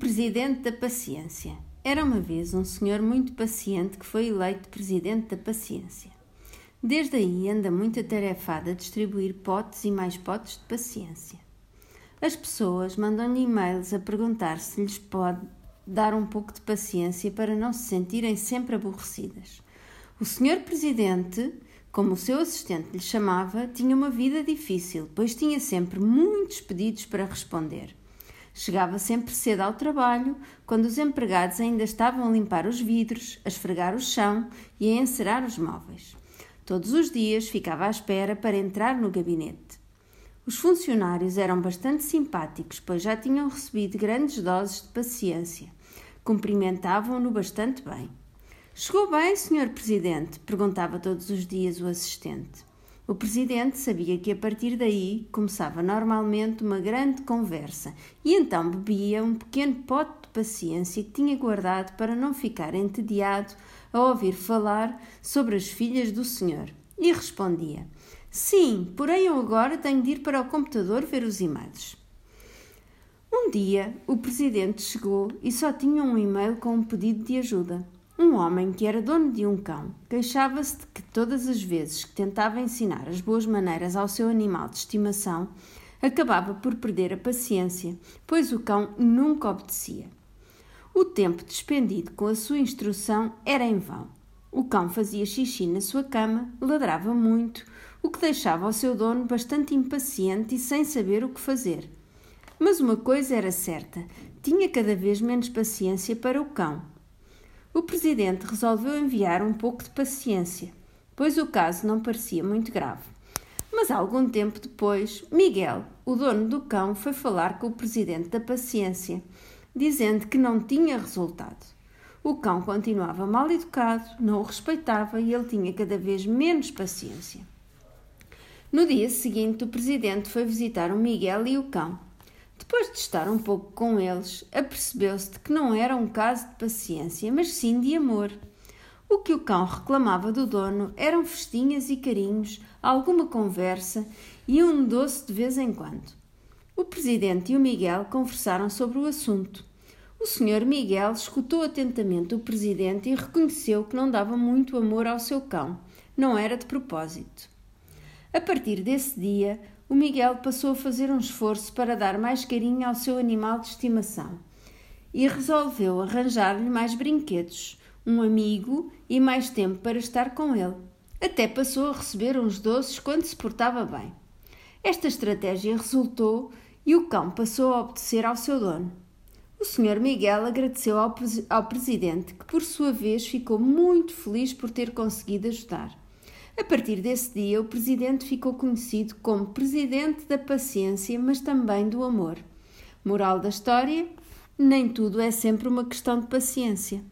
presidente da paciência. Era uma vez um senhor muito paciente que foi eleito presidente da paciência. Desde aí anda muito atarefado a distribuir potes e mais potes de paciência. As pessoas mandam-lhe e-mails a perguntar se lhes pode dar um pouco de paciência para não se sentirem sempre aborrecidas. O senhor presidente, como o seu assistente lhe chamava, tinha uma vida difícil, pois tinha sempre muitos pedidos para responder. Chegava sempre cedo ao trabalho, quando os empregados ainda estavam a limpar os vidros, a esfregar o chão e a encerar os móveis. Todos os dias ficava à espera para entrar no gabinete. Os funcionários eram bastante simpáticos, pois já tinham recebido grandes doses de paciência. Cumprimentavam-no bastante bem. Chegou bem, senhor presidente? perguntava todos os dias o assistente. O presidente sabia que a partir daí começava normalmente uma grande conversa e então bebia um pequeno pote de paciência que tinha guardado para não ficar entediado a ouvir falar sobre as filhas do senhor. E respondia: Sim, porém eu agora tenho de ir para o computador ver os e-mails. Um dia, o presidente chegou e só tinha um e-mail com um pedido de ajuda. Um homem que era dono de um cão queixava-se de que todas as vezes que tentava ensinar as boas maneiras ao seu animal de estimação, acabava por perder a paciência, pois o cão nunca obedecia. O tempo despendido com a sua instrução era em vão. O cão fazia xixi na sua cama, ladrava muito, o que deixava o seu dono bastante impaciente e sem saber o que fazer. Mas uma coisa era certa: tinha cada vez menos paciência para o cão o presidente resolveu enviar um pouco de paciência, pois o caso não parecia muito grave. Mas algum tempo depois, Miguel, o dono do cão, foi falar com o presidente da paciência, dizendo que não tinha resultado. O cão continuava mal educado, não o respeitava e ele tinha cada vez menos paciência. No dia seguinte, o presidente foi visitar o Miguel e o cão. Depois de estar um pouco com eles, apercebeu-se de que não era um caso de paciência, mas sim de amor. O que o cão reclamava do dono eram festinhas e carinhos, alguma conversa e um doce de vez em quando. O presidente e o Miguel conversaram sobre o assunto. O senhor Miguel escutou atentamente o presidente e reconheceu que não dava muito amor ao seu cão. Não era de propósito. A partir desse dia, o Miguel passou a fazer um esforço para dar mais carinho ao seu animal de estimação e resolveu arranjar-lhe mais brinquedos, um amigo e mais tempo para estar com ele. Até passou a receber uns doces quando se portava bem. Esta estratégia resultou e o cão passou a obedecer ao seu dono. O Sr. Miguel agradeceu ao, ao presidente, que por sua vez ficou muito feliz por ter conseguido ajudar. A partir desse dia, o presidente ficou conhecido como presidente da paciência, mas também do amor. Moral da história: nem tudo é sempre uma questão de paciência.